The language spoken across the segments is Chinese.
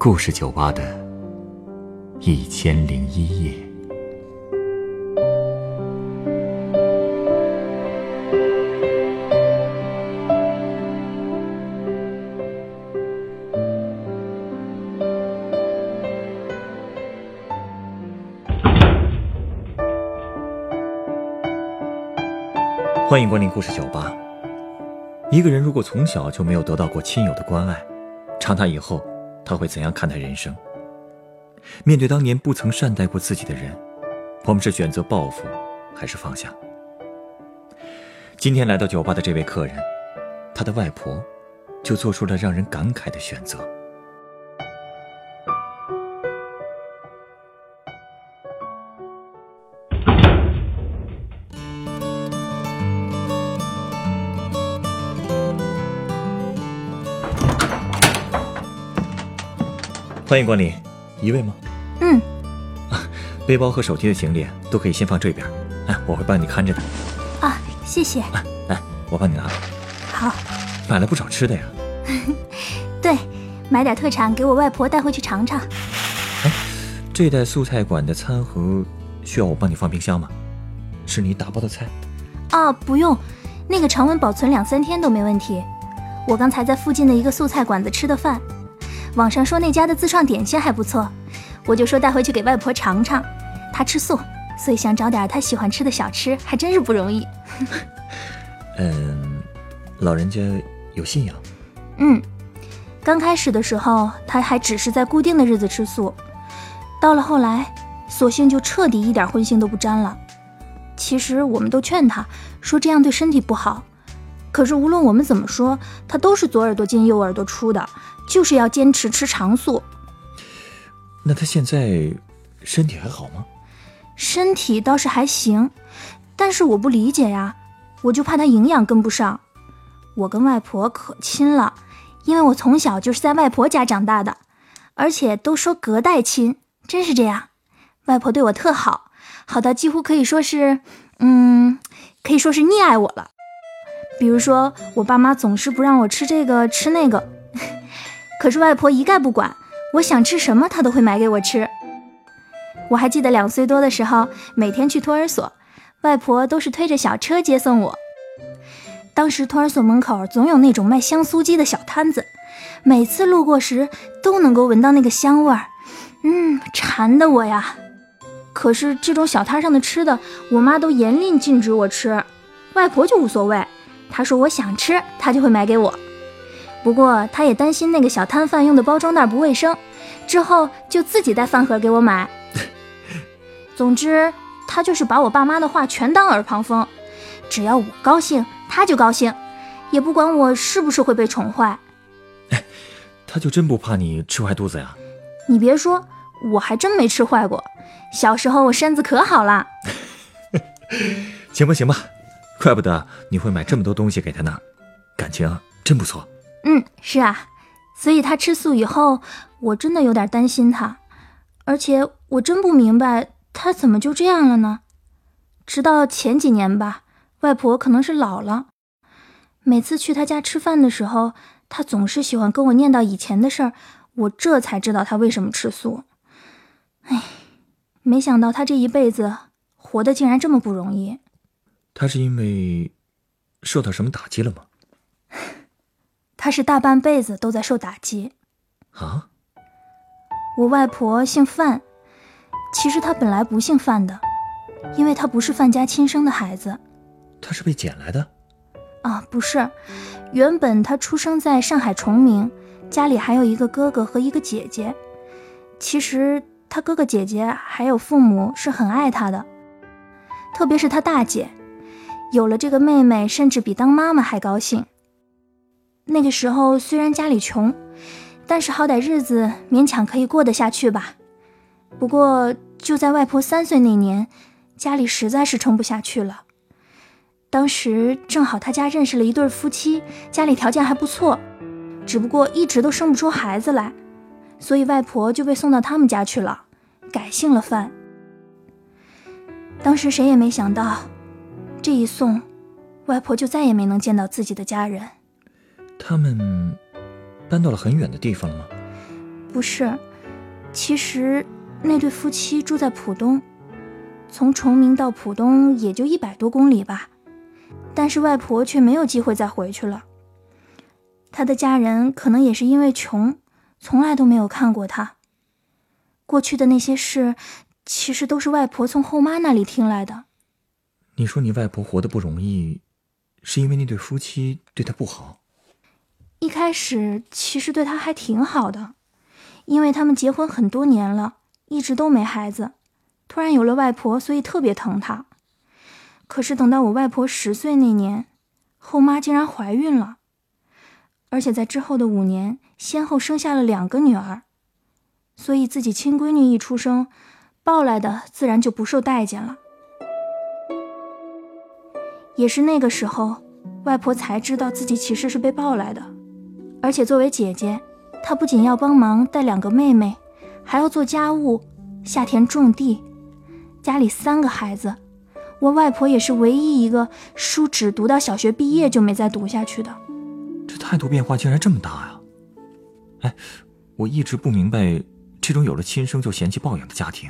故事酒吧的一千零一夜。欢迎光临故事酒吧。一个人如果从小就没有得到过亲友的关爱，长大以后他会怎样看待人生？面对当年不曾善待过自己的人，我们是选择报复，还是放下？今天来到酒吧的这位客人，他的外婆就做出了让人感慨的选择。欢迎光临，一位吗？嗯，啊 背包和手机的行李都可以先放这边，哎，我会帮你看着的。啊，谢谢。来，我帮你拿。好。买了不少吃的呀。对，买点特产给我外婆带回去尝尝。哎，这袋素菜馆的餐盒需要我帮你放冰箱吗？是你打包的菜？啊，不用，那个常温保存两三天都没问题。我刚才在附近的一个素菜馆子吃的饭。网上说那家的自创点心还不错，我就说带回去给外婆尝尝。她吃素，所以想找点她喜欢吃的小吃，还真是不容易。嗯，老人家有信仰？嗯，刚开始的时候，他还只是在固定的日子吃素，到了后来，索性就彻底一点荤腥都不沾了。其实我们都劝他说这样对身体不好，可是无论我们怎么说，他都是左耳朵进右耳朵出的。就是要坚持吃长素。那他现在身体还好吗？身体倒是还行，但是我不理解呀，我就怕他营养跟不上。我跟外婆可亲了，因为我从小就是在外婆家长大的，而且都说隔代亲，真是这样。外婆对我特好，好到几乎可以说是，嗯，可以说是溺爱我了。比如说，我爸妈总是不让我吃这个吃那个。可是外婆一概不管，我想吃什么她都会买给我吃。我还记得两岁多的时候，每天去托儿所，外婆都是推着小车接送我。当时托儿所门口总有那种卖香酥鸡的小摊子，每次路过时都能够闻到那个香味儿，嗯，馋的我呀。可是这种小摊上的吃的，我妈都严令禁止我吃，外婆就无所谓，她说我想吃，她就会买给我。不过，他也担心那个小摊贩用的包装袋不卫生，之后就自己带饭盒给我买。总之，他就是把我爸妈的话全当耳旁风，只要我高兴，他就高兴，也不管我是不是会被宠坏。他就真不怕你吃坏肚子呀？你别说，我还真没吃坏过。小时候我身子可好了。行吧，行吧，怪不得你会买这么多东西给他呢，感情真不错。嗯，是啊，所以他吃素以后，我真的有点担心他，而且我真不明白他怎么就这样了呢？直到前几年吧，外婆可能是老了，每次去他家吃饭的时候，他总是喜欢跟我念叨以前的事儿，我这才知道他为什么吃素。哎，没想到他这一辈子活得竟然这么不容易。他是因为受到什么打击了吗？他是大半辈子都在受打击，啊！我外婆姓范，其实她本来不姓范的，因为她不是范家亲生的孩子。她是被捡来的？啊，不是，原本她出生在上海崇明，家里还有一个哥哥和一个姐姐。其实她哥哥姐姐还有父母是很爱她的，特别是她大姐，有了这个妹妹，甚至比当妈妈还高兴。那个时候虽然家里穷，但是好歹日子勉强可以过得下去吧。不过就在外婆三岁那年，家里实在是撑不下去了。当时正好他家认识了一对夫妻，家里条件还不错，只不过一直都生不出孩子来，所以外婆就被送到他们家去了，改姓了范。当时谁也没想到，这一送，外婆就再也没能见到自己的家人。他们搬到了很远的地方了吗？不是，其实那对夫妻住在浦东，从崇明到浦东也就一百多公里吧。但是外婆却没有机会再回去了。她的家人可能也是因为穷，从来都没有看过她。过去的那些事，其实都是外婆从后妈那里听来的。你说你外婆活得不容易，是因为那对夫妻对她不好？一开始其实对她还挺好的，因为他们结婚很多年了，一直都没孩子，突然有了外婆，所以特别疼她。可是等到我外婆十岁那年，后妈竟然怀孕了，而且在之后的五年，先后生下了两个女儿，所以自己亲闺女一出生，抱来的自然就不受待见了。也是那个时候，外婆才知道自己其实是被抱来的，而且作为姐姐，她不仅要帮忙带两个妹妹，还要做家务、下田种地，家里三个孩子。我外婆也是唯一一个书只读到小学毕业就没再读下去的，这态度变化竟然这么大呀！哎，我一直不明白，这种有了亲生就嫌弃抱养的家庭，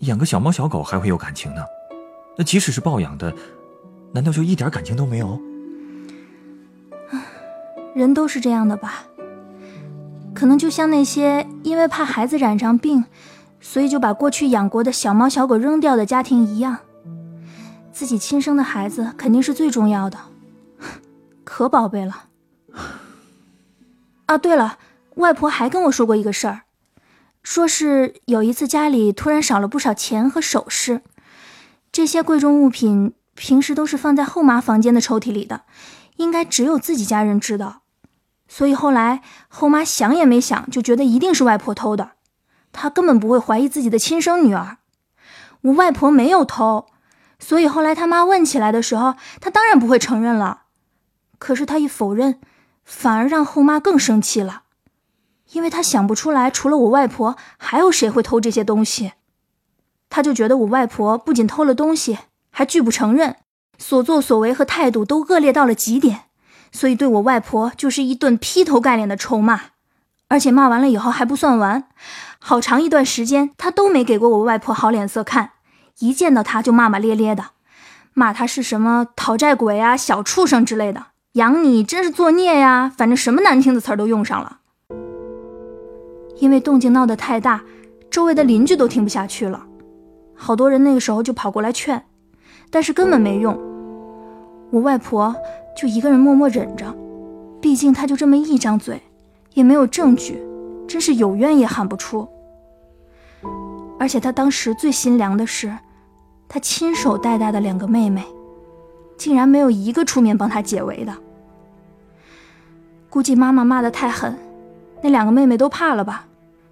养个小猫小狗还会有感情呢？那即使是抱养的，难道就一点感情都没有？人都是这样的吧？可能就像那些因为怕孩子染上病，所以就把过去养过的小猫小狗扔掉的家庭一样。自己亲生的孩子肯定是最重要的，可宝贝了。啊，对了，外婆还跟我说过一个事儿，说是有一次家里突然少了不少钱和首饰，这些贵重物品平时都是放在后妈房间的抽屉里的，应该只有自己家人知道，所以后来后妈想也没想就觉得一定是外婆偷的，她根本不会怀疑自己的亲生女儿，我外婆没有偷。所以后来他妈问起来的时候，她当然不会承认了。可是他一否认，反而让后妈更生气了，因为她想不出来除了我外婆，还有谁会偷这些东西。她就觉得我外婆不仅偷了东西，还拒不承认，所作所为和态度都恶劣到了极点，所以对我外婆就是一顿劈头盖脸的臭骂。而且骂完了以后还不算完，好长一段时间他都没给过我外婆好脸色看。一见到他就骂骂咧咧的，骂他是什么讨债鬼啊、小畜生之类的，养你真是作孽呀！反正什么难听的词儿都用上了。因为动静闹得太大，周围的邻居都听不下去了，好多人那个时候就跑过来劝，但是根本没用。我外婆就一个人默默忍着，毕竟他就这么一张嘴，也没有证据，真是有怨也喊不出。而且他当时最心凉的是。他亲手带大的两个妹妹，竟然没有一个出面帮他解围的。估计妈妈骂得太狠，那两个妹妹都怕了吧，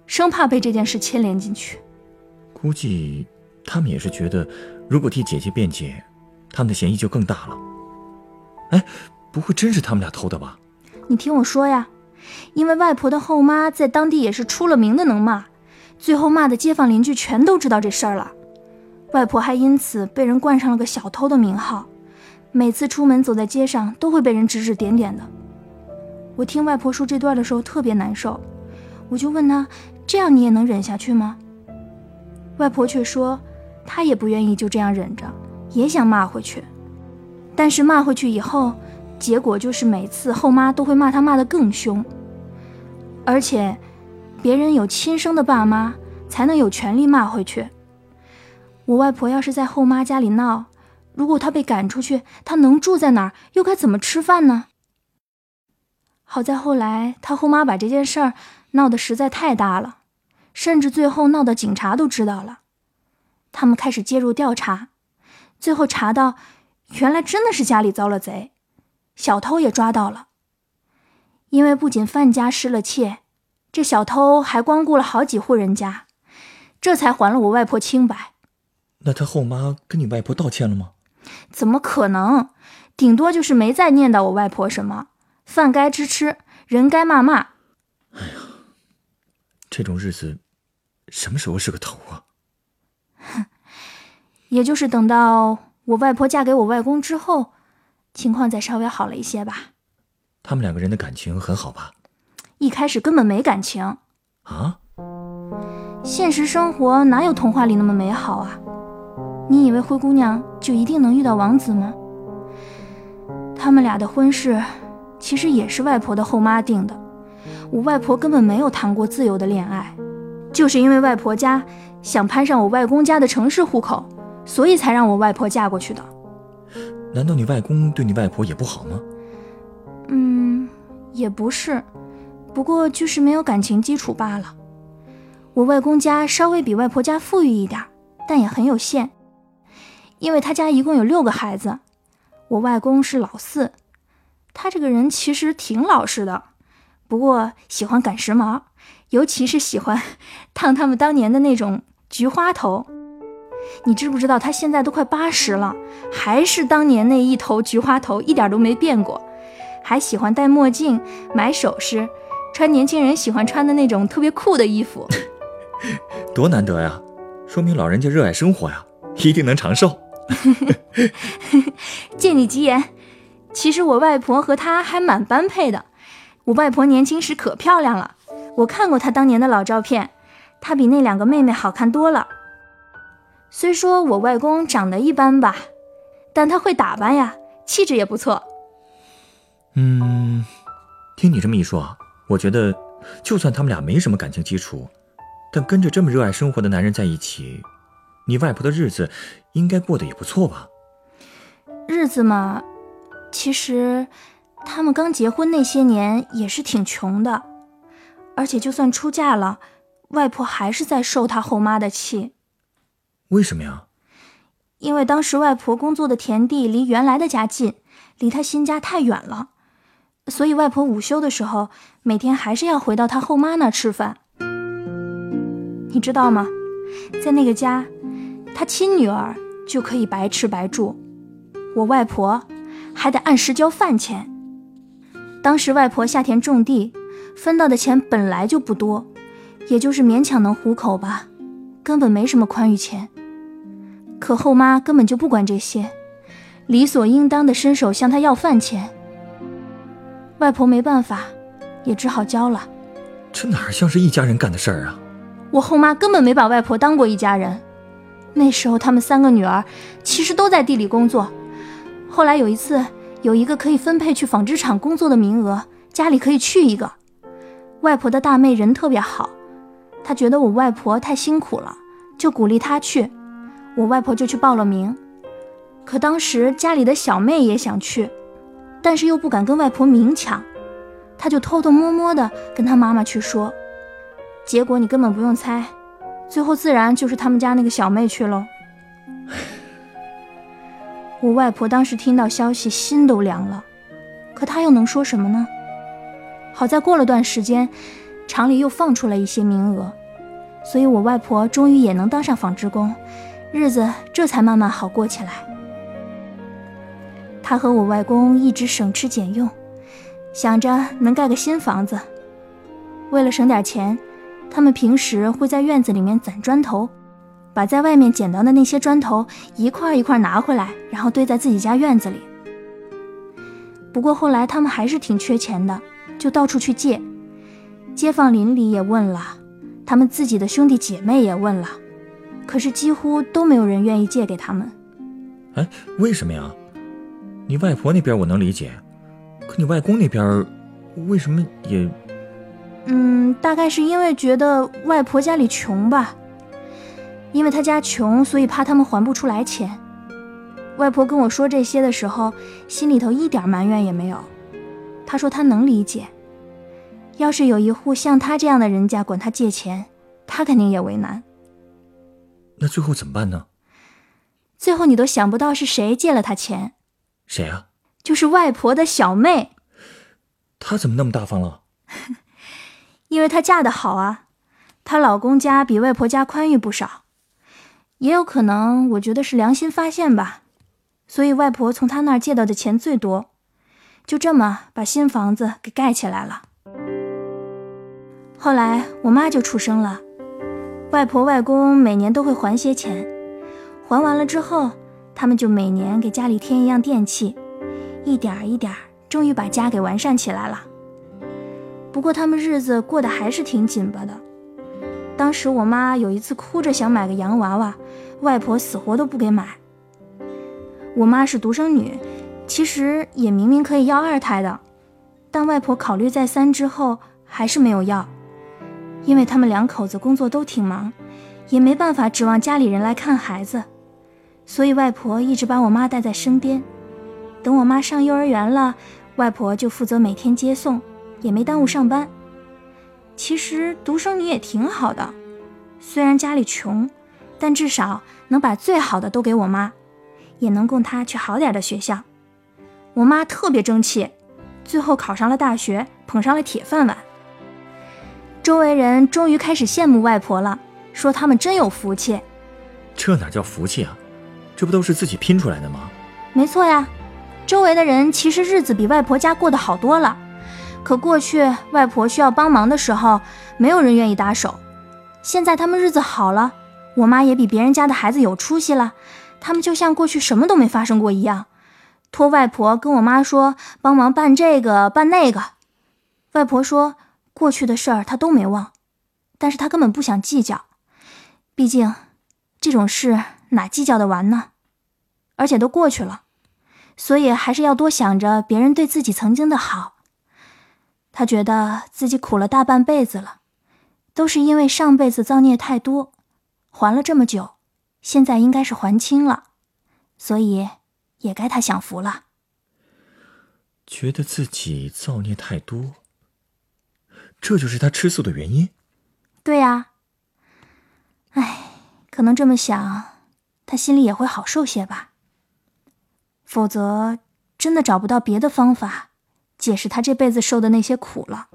生怕被这件事牵连进去。估计他们也是觉得，如果替姐姐辩解，他们的嫌疑就更大了。哎，不会真是他们俩偷的吧？你听我说呀，因为外婆的后妈在当地也是出了名的能骂，最后骂的街坊邻居全都知道这事儿了。外婆还因此被人冠上了个小偷的名号，每次出门走在街上都会被人指指点点的。我听外婆说这段的时候特别难受，我就问她：“这样你也能忍下去吗？”外婆却说：“她也不愿意就这样忍着，也想骂回去，但是骂回去以后，结果就是每次后妈都会骂他骂得更凶，而且，别人有亲生的爸妈才能有权利骂回去。”我外婆要是在后妈家里闹，如果她被赶出去，她能住在哪儿？又该怎么吃饭呢？好在后来她后妈把这件事儿闹得实在太大了，甚至最后闹得警察都知道了，他们开始介入调查，最后查到，原来真的是家里遭了贼，小偷也抓到了。因为不仅范家失了窃，这小偷还光顾了好几户人家，这才还了我外婆清白。那他后妈跟你外婆道歉了吗？怎么可能？顶多就是没再念叨我外婆什么，饭该吃吃，人该骂骂。哎呀，这种日子，什么时候是个头啊？哼，也就是等到我外婆嫁给我外公之后，情况再稍微好了一些吧。他们两个人的感情很好吧？一开始根本没感情。啊？现实生活哪有童话里那么美好啊？你以为灰姑娘就一定能遇到王子吗？他们俩的婚事其实也是外婆的后妈定的。我外婆根本没有谈过自由的恋爱，就是因为外婆家想攀上我外公家的城市户口，所以才让我外婆嫁过去的。难道你外公对你外婆也不好吗？嗯，也不是，不过就是没有感情基础罢了。我外公家稍微比外婆家富裕一点，但也很有限，因为他家一共有六个孩子，我外公是老四。他这个人其实挺老实的，不过喜欢赶时髦，尤其是喜欢烫他们当年的那种菊花头。你知不知道他现在都快八十了，还是当年那一头菊花头，一点都没变过，还喜欢戴墨镜、买首饰、穿年轻人喜欢穿的那种特别酷的衣服。多难得呀，说明老人家热爱生活呀，一定能长寿。借你吉言，其实我外婆和他还蛮般配的。我外婆年轻时可漂亮了，我看过她当年的老照片，她比那两个妹妹好看多了。虽说我外公长得一般吧，但他会打扮呀，气质也不错。嗯，听你这么一说，我觉得就算他们俩没什么感情基础。但跟着这么热爱生活的男人在一起，你外婆的日子应该过得也不错吧？日子嘛，其实他们刚结婚那些年也是挺穷的，而且就算出嫁了，外婆还是在受她后妈的气。为什么呀？因为当时外婆工作的田地离原来的家近，离她新家太远了，所以外婆午休的时候，每天还是要回到她后妈那吃饭。你知道吗？在那个家，她亲女儿就可以白吃白住，我外婆还得按时交饭钱。当时外婆下田种地，分到的钱本来就不多，也就是勉强能糊口吧，根本没什么宽裕钱。可后妈根本就不管这些，理所应当的伸手向她要饭钱。外婆没办法，也只好交了。这哪像是一家人干的事儿啊！我后妈根本没把外婆当过一家人。那时候他们三个女儿其实都在地里工作。后来有一次，有一个可以分配去纺织厂工作的名额，家里可以去一个。外婆的大妹人特别好，他觉得我外婆太辛苦了，就鼓励她去。我外婆就去报了名。可当时家里的小妹也想去，但是又不敢跟外婆明抢，她就偷偷摸摸的跟她妈妈去说。结果你根本不用猜，最后自然就是他们家那个小妹去喽。我外婆当时听到消息，心都凉了，可她又能说什么呢？好在过了段时间，厂里又放出了一些名额，所以我外婆终于也能当上纺织工，日子这才慢慢好过起来。她和我外公一直省吃俭用，想着能盖个新房子，为了省点钱。他们平时会在院子里面攒砖头，把在外面捡到的那些砖头一块一块拿回来，然后堆在自己家院子里。不过后来他们还是挺缺钱的，就到处去借。街坊邻里也问了，他们自己的兄弟姐妹也问了，可是几乎都没有人愿意借给他们。哎，为什么呀？你外婆那边我能理解，可你外公那边为什么也……嗯，大概是因为觉得外婆家里穷吧，因为他家穷，所以怕他们还不出来钱。外婆跟我说这些的时候，心里头一点埋怨也没有。她说她能理解，要是有一户像他这样的人家管他借钱，他肯定也为难。那最后怎么办呢？最后你都想不到是谁借了他钱？谁啊？就是外婆的小妹。她怎么那么大方了？因为她嫁得好啊，她老公家比外婆家宽裕不少，也有可能，我觉得是良心发现吧，所以外婆从她那儿借到的钱最多，就这么把新房子给盖起来了。后来我妈就出生了，外婆外公每年都会还些钱，还完了之后，他们就每年给家里添一样电器，一点儿一点儿，终于把家给完善起来了。不过他们日子过得还是挺紧巴的，当时我妈有一次哭着想买个洋娃娃，外婆死活都不给买。我妈是独生女，其实也明明可以要二胎的，但外婆考虑再三之后还是没有要，因为他们两口子工作都挺忙，也没办法指望家里人来看孩子，所以外婆一直把我妈带在身边。等我妈上幼儿园了，外婆就负责每天接送，也没耽误上班。其实独生女也挺好的，虽然家里穷，但至少能把最好的都给我妈。也能供她去好点的学校。我妈特别争气，最后考上了大学，捧上了铁饭碗。周围人终于开始羡慕外婆了，说他们真有福气。这哪叫福气啊？这不都是自己拼出来的吗？没错呀，周围的人其实日子比外婆家过得好多了。可过去外婆需要帮忙的时候，没有人愿意搭手。现在他们日子好了，我妈也比别人家的孩子有出息了。他们就像过去什么都没发生过一样，托外婆跟我妈说帮忙办这个办那个。外婆说过去的事儿他都没忘，但是他根本不想计较，毕竟这种事哪计较得完呢？而且都过去了，所以还是要多想着别人对自己曾经的好。他觉得自己苦了大半辈子了，都是因为上辈子造孽太多，还了这么久。现在应该是还清了，所以也该他享福了。觉得自己造孽太多，这就是他吃素的原因。对呀，哎，可能这么想，他心里也会好受些吧。否则，真的找不到别的方法解释他这辈子受的那些苦了。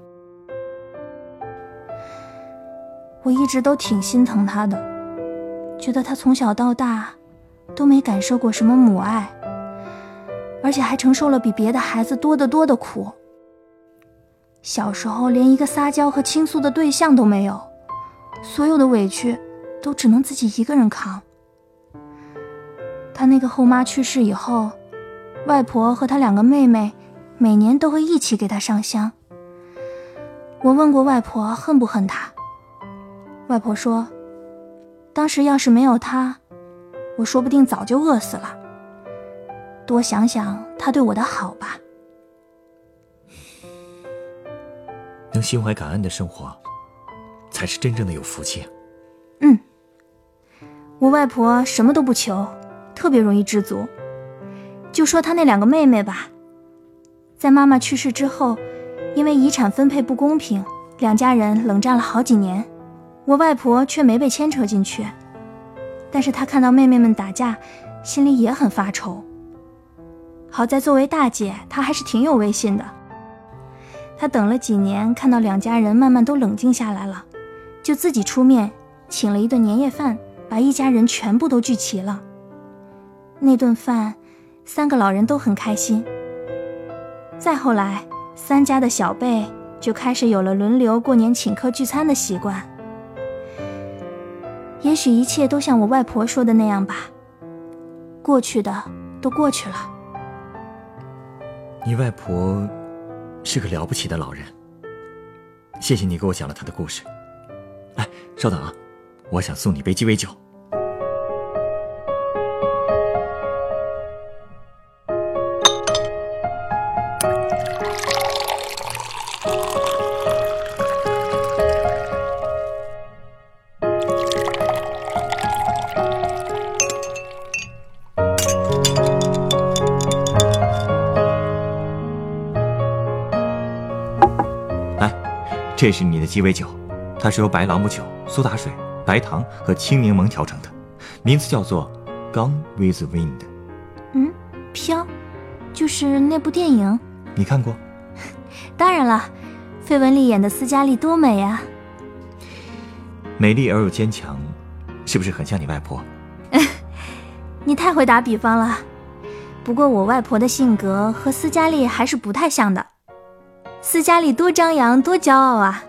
我一直都挺心疼他的。觉得他从小到大都没感受过什么母爱，而且还承受了比别的孩子多得多的苦。小时候连一个撒娇和倾诉的对象都没有，所有的委屈都只能自己一个人扛。他那个后妈去世以后，外婆和他两个妹妹每年都会一起给他上香。我问过外婆恨不恨他，外婆说。当时要是没有他，我说不定早就饿死了。多想想他对我的好吧。心怀感恩的生活，才是真正的有福气。嗯，我外婆什么都不求，特别容易知足。就说她那两个妹妹吧，在妈妈去世之后，因为遗产分配不公平，两家人冷战了好几年。我外婆却没被牵扯进去，但是她看到妹妹们打架，心里也很发愁。好在作为大姐，她还是挺有威信的。他等了几年，看到两家人慢慢都冷静下来了，就自己出面请了一顿年夜饭，把一家人全部都聚齐了。那顿饭，三个老人都很开心。再后来，三家的小辈就开始有了轮流过年请客聚餐的习惯。也许一切都像我外婆说的那样吧，过去的都过去了。你外婆是个了不起的老人，谢谢你给我讲了他的故事。哎，稍等啊，我想送你杯鸡尾酒。这是你的鸡尾酒，它是由白朗姆酒、苏打水、白糖和青柠檬调成的，名字叫做《Gone with the Wind》。嗯，飘，就是那部电影。你看过？当然了，费雯丽演的斯嘉丽多美啊！美丽而又坚强，是不是很像你外婆？你太会打比方了。不过我外婆的性格和斯嘉丽还是不太像的。斯嘉丽多张扬，多骄傲啊！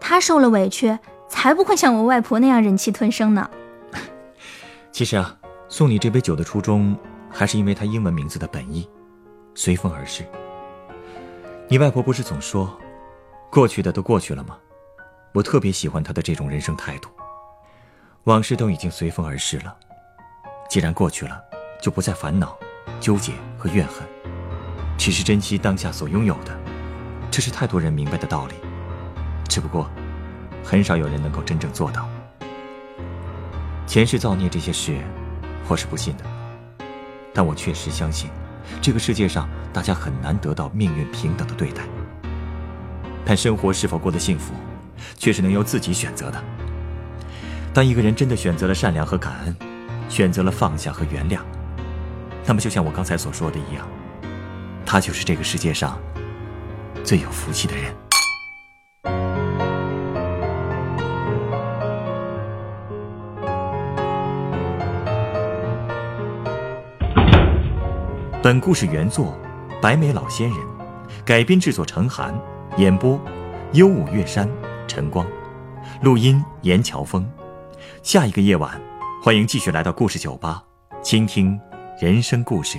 她受了委屈，才不会像我外婆那样忍气吞声呢。其实啊，送你这杯酒的初衷，还是因为它英文名字的本意——随风而逝。你外婆不是总说，过去的都过去了吗？我特别喜欢她的这种人生态度。往事都已经随风而逝了，既然过去了，就不再烦恼、纠结和怨恨，只是珍惜当下所拥有的。这是太多人明白的道理，只不过，很少有人能够真正做到。前世造孽这些事，我是不信的，但我确实相信，这个世界上大家很难得到命运平等的对待。但生活是否过得幸福，却是能由自己选择的。当一个人真的选择了善良和感恩，选择了放下和原谅，那么就像我刚才所说的一样，他就是这个世界上最有福气的人。本故事原作白眉老仙人，改编制作陈寒，演播幽舞月山晨光，录音严乔峰。下一个夜晚，欢迎继续来到故事酒吧，倾听人生故事。